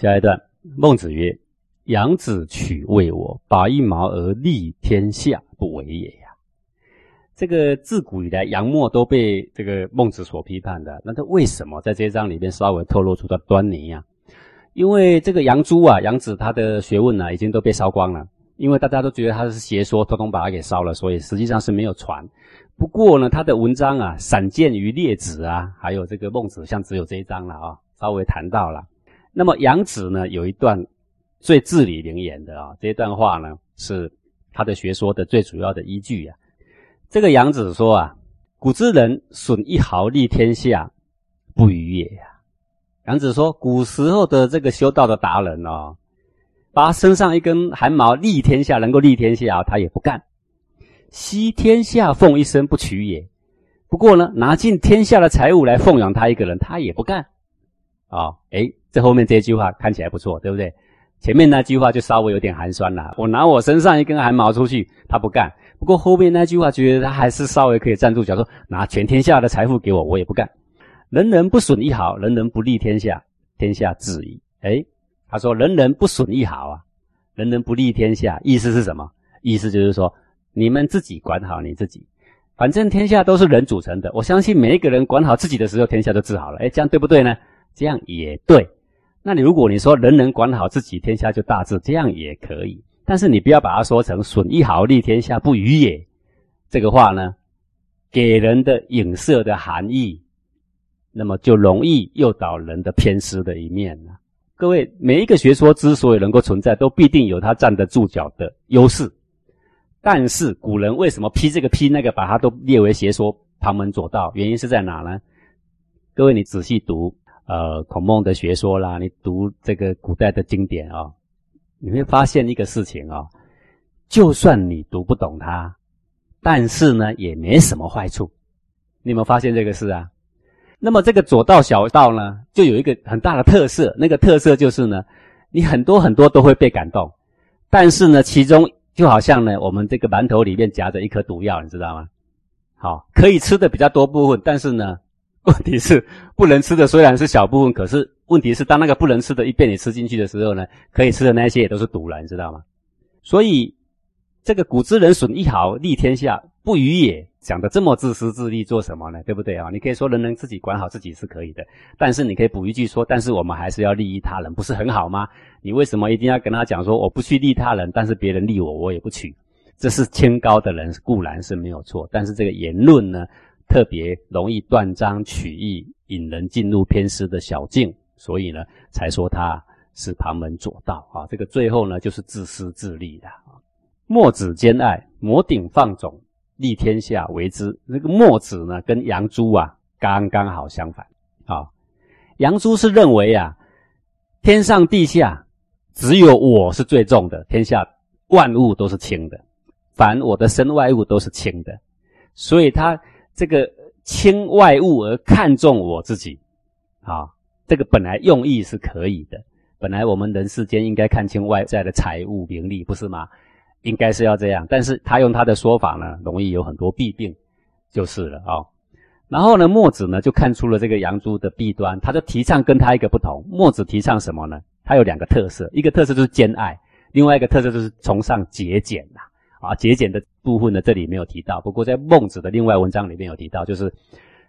下一段，孟子曰：“养子取为我，拔一毛而利天下，不为也呀。”这个自古以来，杨墨都被这个孟子所批判的。那他为什么在这一章里面稍微透露出的端倪呀？因为这个杨朱啊，杨子他的学问呢，已经都被烧光了。因为大家都觉得他是邪说，通通把他给烧了，所以实际上是没有传。不过呢，他的文章啊，散见于列子啊，还有这个孟子，像只有这一章了啊，稍微谈到了。那么杨子呢，有一段最至理名言的啊，这一段话呢，是他的学说的最主要的依据啊。这个杨子说啊，古之人损一毫利天下，不与也呀。杨子说，古时候的这个修道的达人哦，拔身上一根汗毛利天下，能够利天下，他也不干。惜天下奉一生不取也。不过呢，拿尽天下的财物来奉养他一个人，他也不干。啊，哎，这后面这句话看起来不错，对不对？前面那句话就稍微有点寒酸了。我拿我身上一根汗毛出去，他不干。不过后面那句话，觉得他还是稍微可以站住脚，说拿全天下的财富给我，我也不干。人人不损一毫，人人不利天下，天下治矣。哎，他说人人不损一毫啊，人人不利天下，意思是什么？意思就是说，你们自己管好你自己，反正天下都是人组成的。我相信每一个人管好自己的时候，天下就治好了。哎，这样对不对呢？这样也对。那你如果你说人人管好自己，天下就大治，这样也可以。但是你不要把它说成损一毫利天下不与也，这个话呢，给人的影射的含义，那么就容易诱导人的偏私的一面了。各位，每一个学说之所以能够存在，都必定有它站得住脚的优势。但是古人为什么批这个批那个，把它都列为邪说、旁门左道？原因是在哪呢？各位，你仔细读呃孔孟的学说啦，你读这个古代的经典啊。你会发现一个事情啊，就算你读不懂它，但是呢也没什么坏处。你有没有发现这个事啊？那么这个左道小道呢，就有一个很大的特色，那个特色就是呢，你很多很多都会被感动，但是呢，其中就好像呢，我们这个馒头里面夹着一颗毒药，你知道吗？好，可以吃的比较多部分，但是呢，问题是不能吃的虽然是小部分，可是。问题是，当那个不能吃的一被你吃进去的时候呢，可以吃的那些也都是毒了，你知道吗？所以，这个古之人损一毫利天下，不与也，讲的这么自私自利做什么呢？对不对啊？你可以说人人自己管好自己是可以的，但是你可以补一句说，但是我们还是要利益他人，不是很好吗？你为什么一定要跟他讲说，我不去利他人，但是别人利我，我也不取？这是清高的人固然是没有错，但是这个言论呢，特别容易断章取义，引人进入偏私的小径。所以呢，才说他是旁门左道啊。这个最后呢，就是自私自利的啊。墨子兼爱，摩顶放踵，利天下为之。那个墨子呢，跟杨朱啊，刚刚好相反啊。杨朱是认为啊，天上地下只有我是最重的，天下万物都是轻的，凡我的身外物都是轻的，所以他这个轻外物而看重我自己啊。这个本来用意是可以的，本来我们人世间应该看清外在的财物名利，不是吗？应该是要这样，但是他用他的说法呢，容易有很多弊病，就是了啊。然后呢，墨子呢就看出了这个杨朱的弊端，他就提倡跟他一个不同。墨子提倡什么呢？他有两个特色，一个特色就是兼爱，另外一个特色就是崇尚节俭呐。啊，啊节俭的部分呢，这里没有提到，不过在孟子的另外文章里面有提到，就是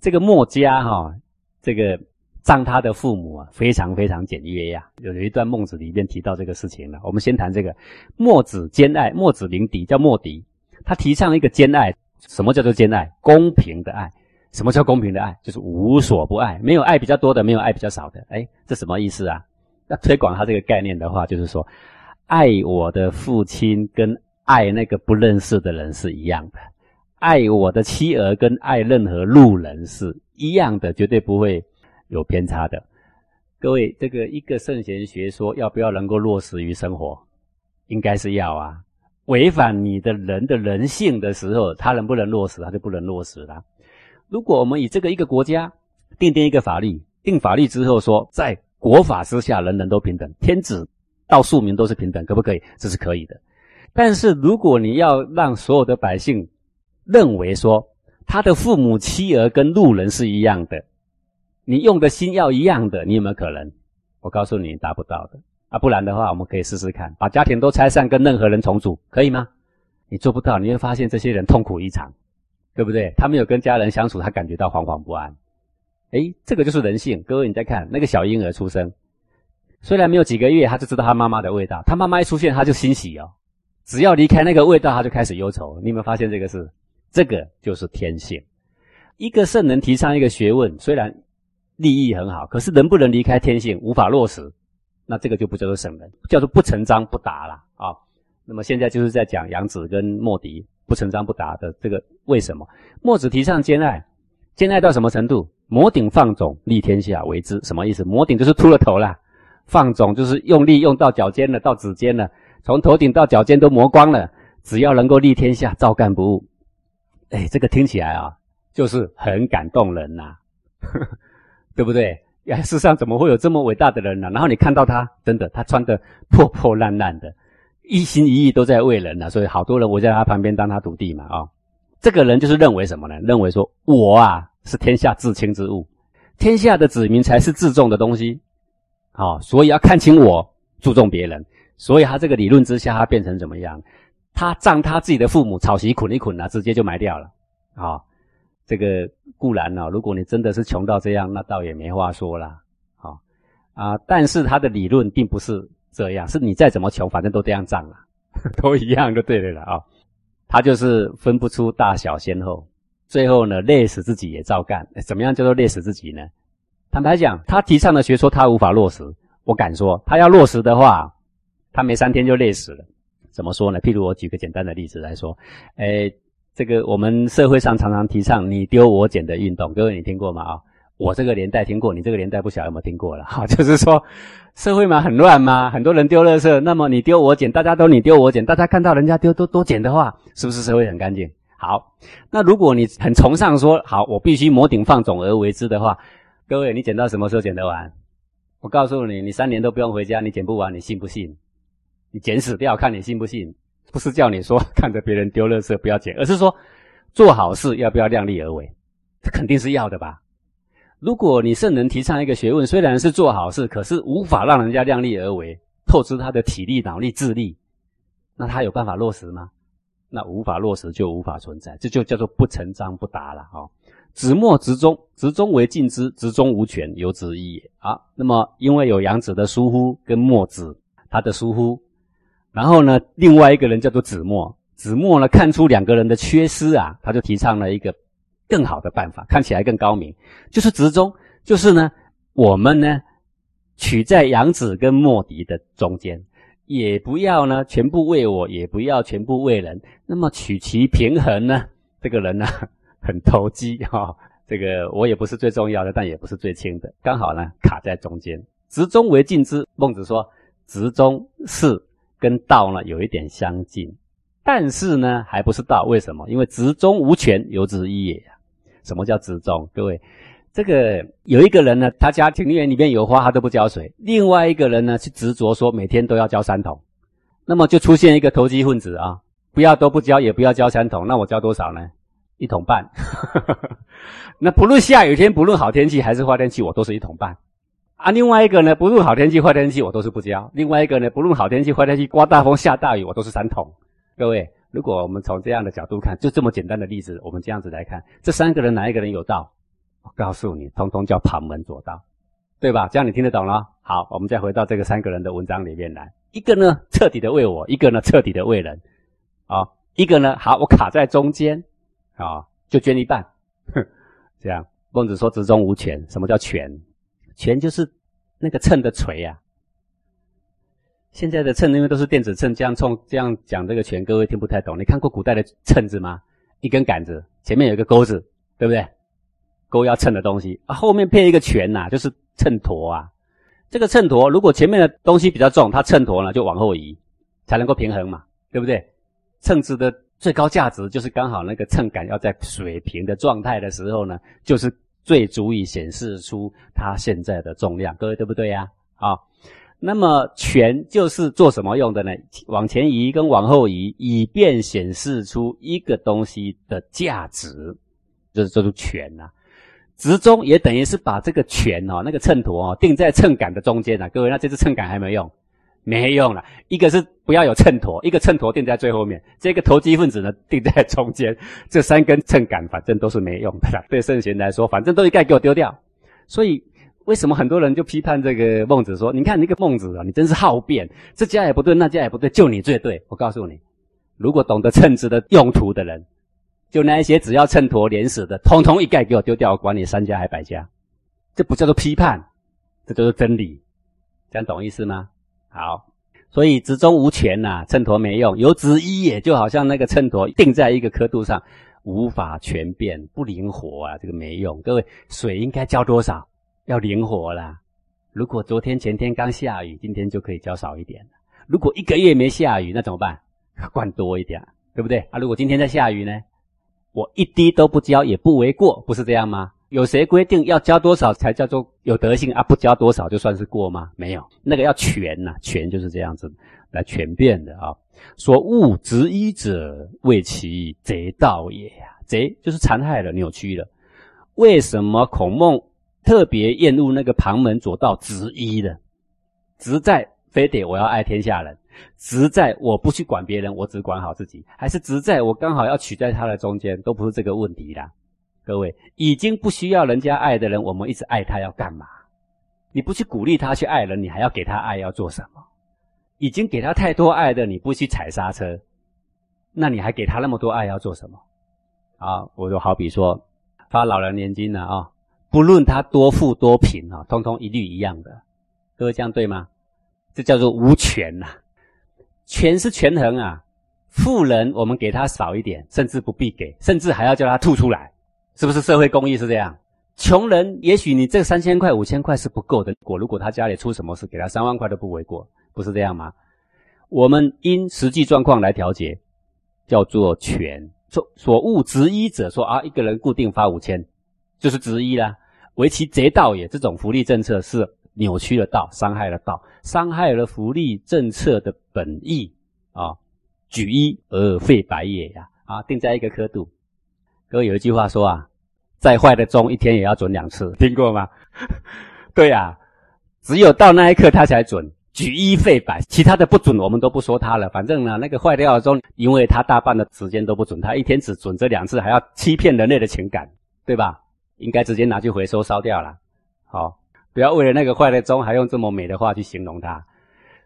这个墨家哈，这个。葬他的父母啊，非常非常简约呀。有有一段孟子里面提到这个事情了。我们先谈这个墨子兼爱，墨子名敌，叫墨嫡。他提倡一个兼爱，什么叫做兼爱？公平的爱。什么叫公平的爱？就是无所不爱，没有爱比较多的，没有爱比较少的。哎，这什么意思啊？要推广他这个概念的话，就是说，爱我的父亲跟爱那个不认识的人是一样的，爱我的妻儿跟爱任何路人是一样的，绝对不会。有偏差的，各位，这个一个圣贤学说要不要能够落实于生活？应该是要啊。违反你的人的人性的时候，他能不能落实？他就不能落实了。如果我们以这个一个国家定定一个法律，定法律之后说，在国法之下人人都平等，天子到庶民都是平等，可不可以？这是可以的。但是如果你要让所有的百姓认为说，他的父母妻儿跟路人是一样的。你用的心要一样的，你有没有可能？我告诉你达不到的啊，不然的话，我们可以试试看，把家庭都拆散，跟任何人重组，可以吗？你做不到，你会发现这些人痛苦异常，对不对？他没有跟家人相处，他感觉到惶惶不安。诶，这个就是人性。各位，你再看那个小婴儿出生，虽然没有几个月，他就知道他妈妈的味道，他妈妈一出现，他就欣喜哦。只要离开那个味道，他就开始忧愁。你有没有发现这个事？这个就是天性。一个圣人提倡一个学问，虽然利益很好，可是能不能离开天性，无法落实，那这个就不叫做圣人，叫做不成章不达了啊。那么现在就是在讲杨子跟莫迪不成章不达的这个为什么？墨子提倡兼爱，兼爱到什么程度？摩顶放踵，立天下为之。什么意思？摩顶就是秃了头了，放踵就是用力用到脚尖了，到指尖了，从头顶到脚尖都磨光了，只要能够立天下，照干不误。哎，这个听起来啊，就是很感动人呐，对不对？哎，世上怎么会有这么伟大的人呢？然后你看到他，真的，他穿的破破烂烂的。一心一意都在为人呢，所以好多人围在他旁边当他徒弟嘛啊。这个人就是认为什么呢？认为说我啊是天下至轻之物，天下的子民才是至重的东西，啊，所以要看清我，注重别人。所以他这个理论之下，他变成怎么样？他葬他自己的父母，草席捆一捆啊，直接就埋掉了啊。这个固然呢，如果你真的是穷到这样，那倒也没话说了啊啊。但是他的理论并不是。这样是你再怎么穷，反正都这样涨了，都一样就对了了啊。他就是分不出大小先后，最后呢累死自己也照干。怎么样叫做累死自己呢？坦白讲，他提倡的学说他无法落实。我敢说，他要落实的话，他没三天就累死了。怎么说呢？譬如我举个简单的例子来说，诶，这个我们社会上常常提倡你丢我捡的运动，各位你听过吗？啊？我这个年代听过，你这个年代不晓得有没有听过了哈？就是说，社会嘛很乱嘛，很多人丢垃圾，那么你丢我捡，大家都你丢我捡，大家看到人家丢都多捡的话，是不是社会很干净？好，那如果你很崇尚说好，我必须摩顶放踵而为之的话，各位，你捡到什么时候捡得完？我告诉你，你三年都不用回家，你捡不完，你信不信？你捡死掉，看你信不信？不是叫你说 看着别人丢垃圾不要捡，而是说做好事要不要量力而为？这肯定是要的吧？如果你圣人提倡一个学问，虽然是做好事，可是无法让人家量力而为，透支他的体力、脑力、智力，那他有办法落实吗？那无法落实就无法存在，这就叫做不成章不达了啊！子墨执中，执中为尽之，执中无权，有子一也啊。那么因为有杨子的疏忽跟墨子他的疏忽，然后呢，另外一个人叫做子墨，子墨呢看出两个人的缺失啊，他就提倡了一个。更好的办法，看起来更高明，就是直中，就是呢，我们呢，取在杨子跟莫迪的中间，也不要呢全部为我，也不要全部为人，那么取其平衡呢？这个人呢很投机哈，这个我也不是最重要的，但也不是最轻的，刚好呢卡在中间。直中为尽之，孟子说，直中是跟道呢有一点相近，但是呢还不是道，为什么？因为直中无权，有之一也。什么叫执中？各位，这个有一个人呢，他家庭院里面有花，他都不浇水；另外一个人呢，是执着说每天都要浇三桶。那么就出现一个投机分子啊，不要都不浇，也不要浇三桶，那我浇多少呢？一桶半。那不论下雨天，不论好天气还是坏天气，我都是一桶半。啊，另外一个呢，不论好天气坏天气，我都是不浇；另外一个呢，不论好天气坏天气，刮大风下大雨，我都是三桶。各位。如果我们从这样的角度看，就这么简单的例子，我们这样子来看，这三个人哪一个人有道？我告诉你，通通叫旁门左道，对吧？这样你听得懂了？好，我们再回到这个三个人的文章里面来，一个呢彻底的为我，一个呢彻底的为人，啊，一个呢好，我卡在中间，啊，就捐一半，哼，这样。孟子说：“直中无权。”什么叫权？权就是那个秤的锤啊。现在的秤因为都是电子秤，这样冲这样讲这个权，各位听不太懂。你看过古代的秤子吗？一根杆子，前面有一个钩子，对不对？钩要称的东西啊，后面配一个拳呐，就是秤砣啊。这个秤砣如果前面的东西比较重，它秤砣呢就往后移，才能够平衡嘛，对不对？秤子的最高价值就是刚好那个秤杆要在水平的状态的时候呢，就是最足以显示出它现在的重量，各位对不对呀？啊。那么权就是做什么用的呢？往前移跟往后移，以便显示出一个东西的价值，就是这种权呐。直中也等于是把这个权哦，那个秤砣哦，定在秤杆的中间啊。各位，那这支秤杆还没用，没用了。一个是不要有秤砣，一个秤砣定在最后面，这个投机分子呢定在中间。这三根秤杆反正都是没用的啦。对圣贤来说，反正都一概给我丢掉。所以为什么很多人就批判这个孟子说：“你看那个孟子啊，你真是好辩，这家也不对，那家也不对，就你最对。”我告诉你，如果懂得称职的用途的人。就那一些只要秤砣连死的，通通一概给我丢掉，我管你三家还百家，这不叫做批判，这就是真理，这样懂意思吗？好，所以直中无权呐，秤砣没用，有直一也就好像那个秤砣定在一个刻度上，无法全变，不灵活啊，这个没用。各位，水应该浇多少？要灵活啦。如果昨天前天刚下雨，今天就可以浇少一点如果一个月没下雨，那怎么办？灌多一点，对不对？啊，如果今天在下雨呢？我一滴都不浇也不为过，不是这样吗？有谁规定要交多少才叫做有德性啊？不交多少就算是过吗？没有，那个要全呐，全就是这样子来全变的啊。说物执一者，为其贼道也呀。贼就是残害了、扭曲了。为什么孔孟特别厌恶那个旁门左道执一的？执在非得我要爱天下人。直在我不去管别人，我只管好自己，还是直在我刚好要取在他的中间，都不是这个问题啦。各位已经不需要人家爱的人，我们一直爱他要干嘛？你不去鼓励他去爱人，你还要给他爱要做什么？已经给他太多爱的，你不去踩刹车，那你还给他那么多爱要做什么？啊，我就好比说发老人年金了啊，不论他多富多贫啊，通通一律一样的。各位这样对吗？这叫做无权呐。权是权衡啊，富人我们给他少一点，甚至不必给，甚至还要叫他吐出来，是不是社会公益是这样？穷人也许你这三千块、五千块是不够的，果如果他家里出什么事，给他三万块都不为过，不是这样吗？我们因实际状况来调节，叫做权。所所务执一者说啊，一个人固定发五千，就是执一啦，为其贼道也。这种福利政策是。扭曲了道，伤害了道，伤害了福利政策的本意啊！举一而废百也呀！啊，定在一个刻度。各位有一句话说啊，再坏的钟一天也要准两次，听过吗？对呀，只有到那一刻它才准。举一废百，其他的不准，我们都不说它了。反正呢，那个坏掉的钟，因为它大半的时间都不准，它一天只准这两次，还要欺骗人类的情感，对吧？应该直接拿去回收烧掉了。好。不要为了那个坏的钟，还用这么美的话去形容它。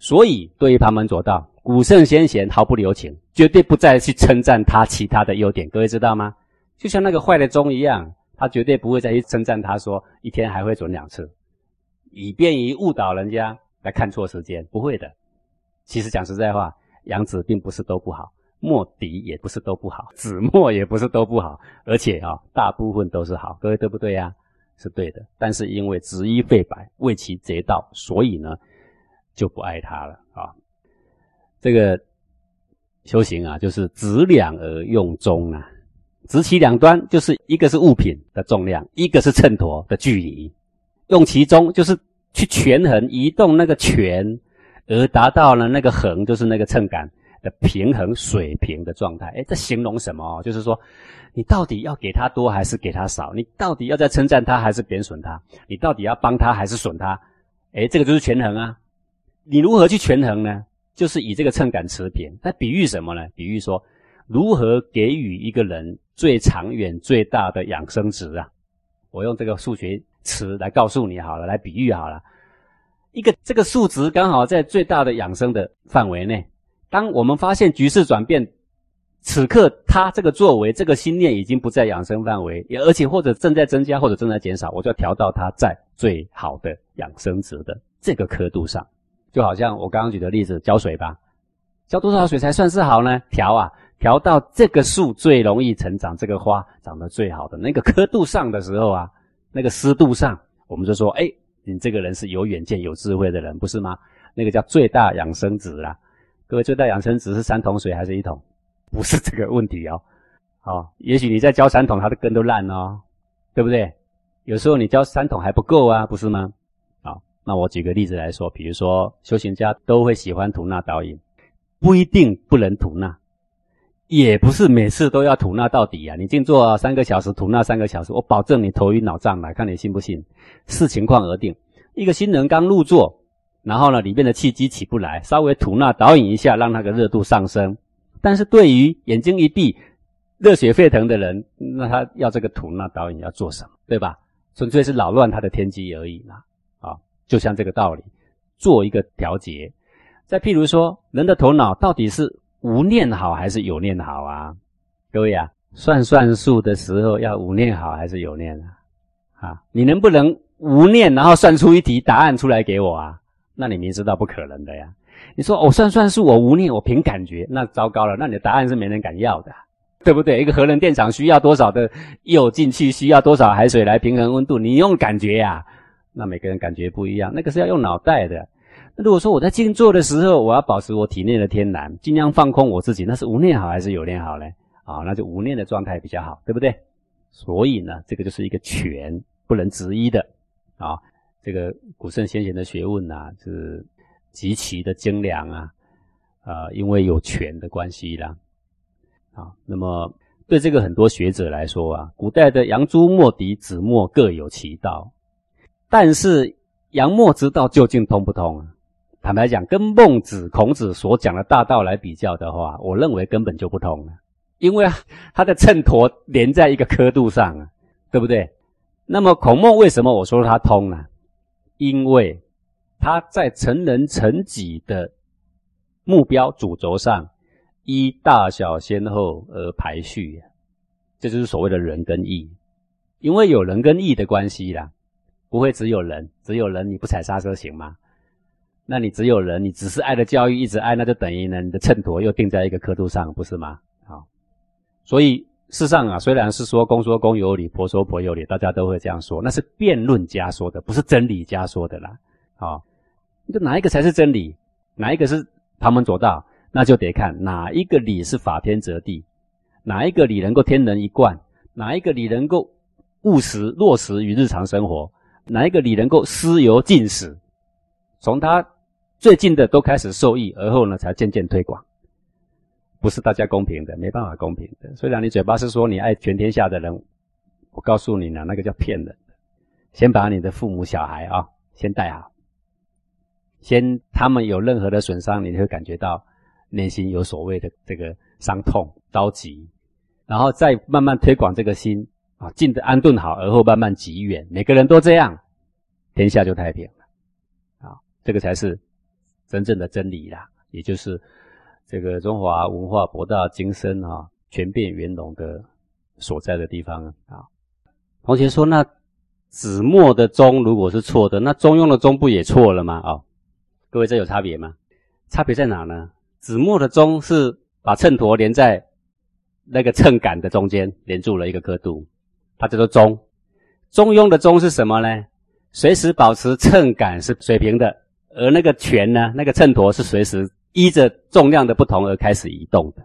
所以，对于旁门左道，古圣先贤毫不留情，绝对不再去称赞他其他的优点。各位知道吗？就像那个坏的钟一样，他绝对不会再去称赞他说一天还会准两次，以便于误导人家来看错时间。不会的。其实讲实在话，杨子并不是都不好，墨翟也不是都不好，子墨也不是都不好，而且啊，大部分都是好。各位对不对呀？是对的，但是因为执一废百，为其贼道，所以呢就不爱他了啊。这个修行啊，就是执两而用中啊，直其两端，就是一个是物品的重量，一个是秤砣的距离，用其中就是去权衡移动那个权，而达到了那个衡，就是那个秤杆的平衡水平的状态。哎，这形容什么？就是说。你到底要给他多还是给他少？你到底要在称赞他还是贬损他？你到底要帮他还是损他？哎，这个就是权衡啊！你如何去权衡呢？就是以这个秤杆持平。那比喻什么呢？比喻说，如何给予一个人最长远、最大的养生值啊？我用这个数学词来告诉你好了，来比喻好了。一个这个数值刚好在最大的养生的范围内。当我们发现局势转变。此刻他这个作为，这个心念已经不在养生范围，而且或者正在增加，或者正在减少，我就要调到他在最好的养生值的这个刻度上。就好像我刚刚举的例子，浇水吧，浇多少水才算是好呢？调啊，调到这个树最容易成长，这个花长得最好的那个刻度上的时候啊，那个湿度上，我们就说，哎，你这个人是有远见、有智慧的人，不是吗？那个叫最大养生值啦。各位，最大养生值是三桶水还是一桶？不是这个问题哦，好，也许你在浇三桶，它的根都烂哦，对不对？有时候你浇三桶还不够啊，不是吗？好，那我举个例子来说，比如说修行家都会喜欢吐纳导引，不一定不能吐纳，也不是每次都要吐纳到底啊！你静坐三个小时，吐纳三个小时，我保证你头晕脑胀来，看你信不信？视情况而定。一个新人刚入座，然后呢，里面的气机起不来，稍微吐纳导引一下，让那个热度上升。但是对于眼睛一闭，热血沸腾的人，那他要这个吐纳导引要做什么？对吧？纯粹是扰乱他的天机而已啦。啊，就像这个道理，做一个调节。再譬如说，人的头脑到底是？无念好还是有念好啊？各位啊，算算数的时候要无念好还是有念啊？啊，你能不能无念然后算出一题答案出来给我啊？那你明知道不可能的呀。你说我算算数，我无念，我凭感觉，那糟糕了，那你的答案是没人敢要的，对不对？一个核能电厂需要多少的铀进去，需要多少海水来平衡温度？你用感觉呀？那每个人感觉不一样，那个是要用脑袋的。如果说我在静坐的时候，我要保持我体内的天然，尽量放空我自己，那是无念好还是有念好呢？啊，那就无念的状态比较好，对不对？所以呢，这个就是一个权不能执一的啊。这个古圣先贤的学问呐，是极其的精良啊啊，因为有权的关系啦啊。那么对这个很多学者来说啊，古代的杨朱墨翟子墨各有其道，但是杨墨之道究竟通不通啊？坦白讲，跟孟子、孔子所讲的大道来比较的话，我认为根本就不通了，因为啊它的秤砣连在一个刻度上啊，对不对？那么孔孟为什么我说它通呢？因为他在成人成己的目标主轴上，依大小先后而排序，这就是所谓的仁跟义。因为有人跟义的关系啦，不会只有人，只有人你不踩刹车行吗？那你只有人，你只是爱的教育一直爱，那就等于呢，你的秤砣又定在一个刻度上，不是吗？好，所以世上啊，虽然是说公说公有理，婆说婆有理，大家都会这样说，那是辩论家说的，不是真理家说的啦。好，就哪一个才是真理，哪一个是旁门左道，那就得看哪一个理是法天则地，哪一个理能够天人一贯，哪一个理能够务实落实于日常生活，哪一个理能够思由尽始，从他。最近的都开始受益，而后呢才渐渐推广，不是大家公平的，没办法公平的。虽然你嘴巴是说你爱全天下的人，我告诉你呢，那个叫骗人的。先把你的父母小孩啊，先带好，先他们有任何的损伤，你会感觉到内心有所谓的这个伤痛、着急，然后再慢慢推广这个心啊，静的安顿好，而后慢慢急远。每个人都这样，天下就太平了啊，这个才是。真正的真理啦，也就是这个中华文化博大精深啊，全变圆融的所在的地方啊。同学说，那子墨的中如果是错的，那中庸的中不也错了吗？啊，各位这有差别吗？差别在哪呢？子墨的中是把秤砣连在那个秤杆的中间，连住了一个刻度，它叫做中。中庸的中是什么呢？随时保持秤杆是水平的。而那个权呢？那个秤砣是随时依着重量的不同而开始移动的。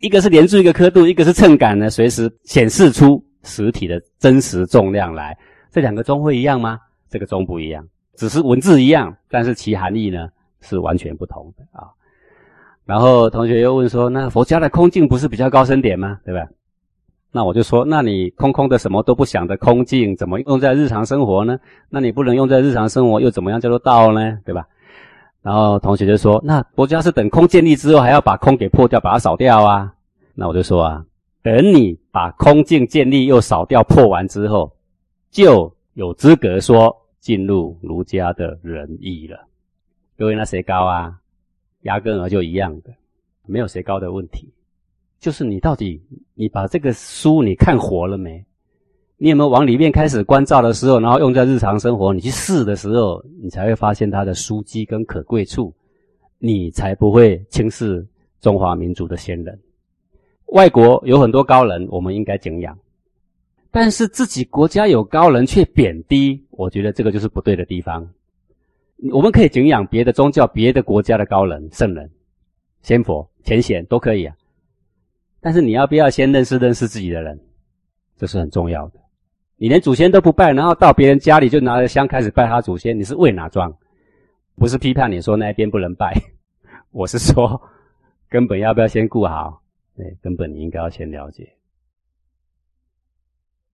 一个是连住一个刻度，一个是秤杆呢，随时显示出实体的真实重量来。这两个钟会一样吗？这个钟不一样，只是文字一样，但是其含义呢是完全不同的啊。然后同学又问说：“那佛家的空境不是比较高深点吗？对吧？”那我就说：“那你空空的什么都不想的空境，怎么用在日常生活呢？那你不能用在日常生活，又怎么样叫做道呢？对吧？”然后同学就说：“那国家是等空建立之后，还要把空给破掉，把它扫掉啊？”那我就说啊，等你把空境建立又扫掉破完之后，就有资格说进入儒家的仁义了。各位，那谁高啊？压根儿就一样的，没有谁高的问题，就是你到底你把这个书你看活了没？你有没有往里面开始关照的时候，然后用在日常生活？你去试的时候，你才会发现它的书机跟可贵处，你才不会轻视中华民族的先人。外国有很多高人，我们应该敬仰，但是自己国家有高人却贬低，我觉得这个就是不对的地方。我们可以敬仰别的宗教、别的国家的高人、圣人、仙佛、前贤都可以啊，但是你要不要先认识认识自己的人？这是很重要的。你连祖先都不拜，然后到别人家里就拿着香开始拜他祖先，你是为哪桩？不是批判你说那边不能拜，我是说根本要不要先顾好对，根本你应该要先了解。